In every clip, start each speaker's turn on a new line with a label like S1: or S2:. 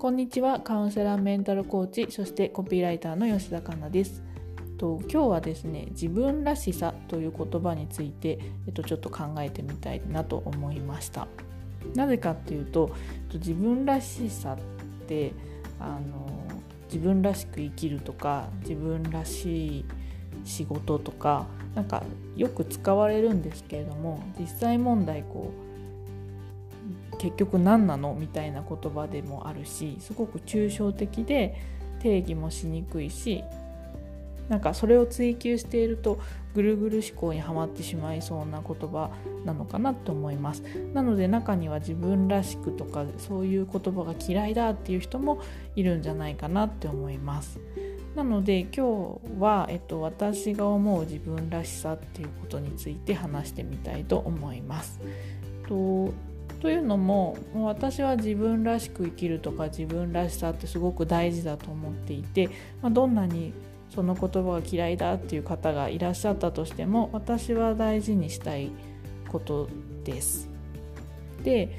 S1: こんにちは。カウンセラーメンタルコーチそしてコピーライターの吉田香奈です。と今日はですね自分らしさという言葉について、えっと、ちょっと考えてみたいなと思いました。なぜかっていうと自分らしさってあの自分らしく生きるとか自分らしい仕事とかなんかよく使われるんですけれども実際問題こう結局何なの？みたいな言葉でもあるしすごく抽象的で定義もしにくいしなんかそれを追求しているとぐるぐる思考にはまってしまいそうな言葉なのかなと思います。なので中には自分らしくとかそういう言葉が嫌いだっていう人もいるんじゃないかなって思います。なので今日は、えっと、私が思う自分らしさっていうことについて話してみたいと思います。とというのも私は自分らしく生きるとか自分らしさってすごく大事だと思っていて、まあ、どんなにその言葉が嫌いだっていう方がいらっしゃったとしても私は大事にしたいことです。で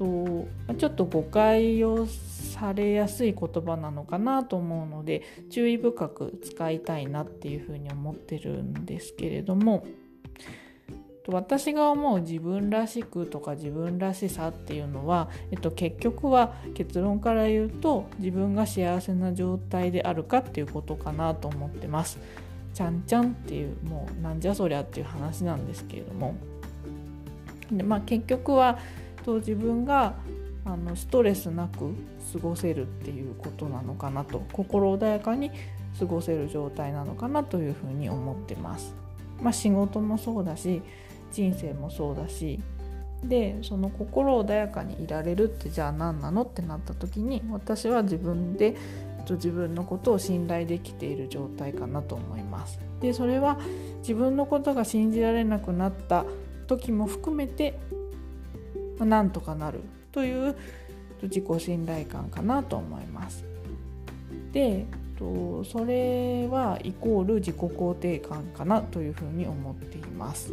S1: とちょっと誤解をされやすい言葉なのかなと思うので注意深く使いたいなっていうふうに思ってるんですけれども私が思う自分らしくとか自分らしさっていうのは、えっと、結局は結論から言うと自分が幸せな状態であるかっていうことかなと思ってます。ちゃんちゃんっていうもうなんじゃそりゃっていう話なんですけれどもで、まあ、結局はと自分があのストレスなく過ごせるっていうことなのかなと心穏やかに過ごせる状態なのかなというふうに思ってます。まあ、仕事もそうだし人生もそうだしでその心穏やかにいられるってじゃあ何なのってなった時に私は自分で自分のことを信頼できている状態かなと思います。でそれは自分のことが信じられなくなった時も含めてなんとかなるという自己信頼感かなと思います。でそれはイコール自己肯定感かなというふうに思っています。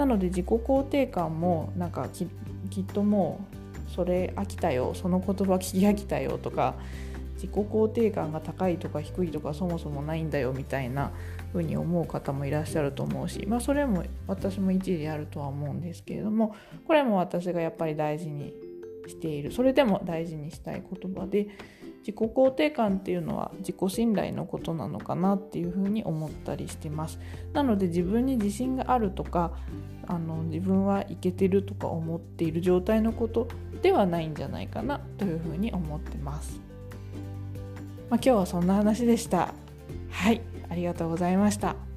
S1: なので自己肯定感もなんかきっともうそれ飽きたよその言葉聞き飽きたよとか自己肯定感が高いとか低いとかそもそもないんだよみたいな風に思う方もいらっしゃると思うし、まあ、それも私も一理あるとは思うんですけれどもこれも私がやっぱり大事にしているそれでも大事にしたい言葉で自己肯定感っていうのは自己信頼のことなのかなっていうふうに思ったりしてます。なので自分に自信があるとかあの自分はいけてるとか思っている状態のことではないんじゃないかなというふうに思ってます、まあ、今日はそんな話でした。はいありがとうございました。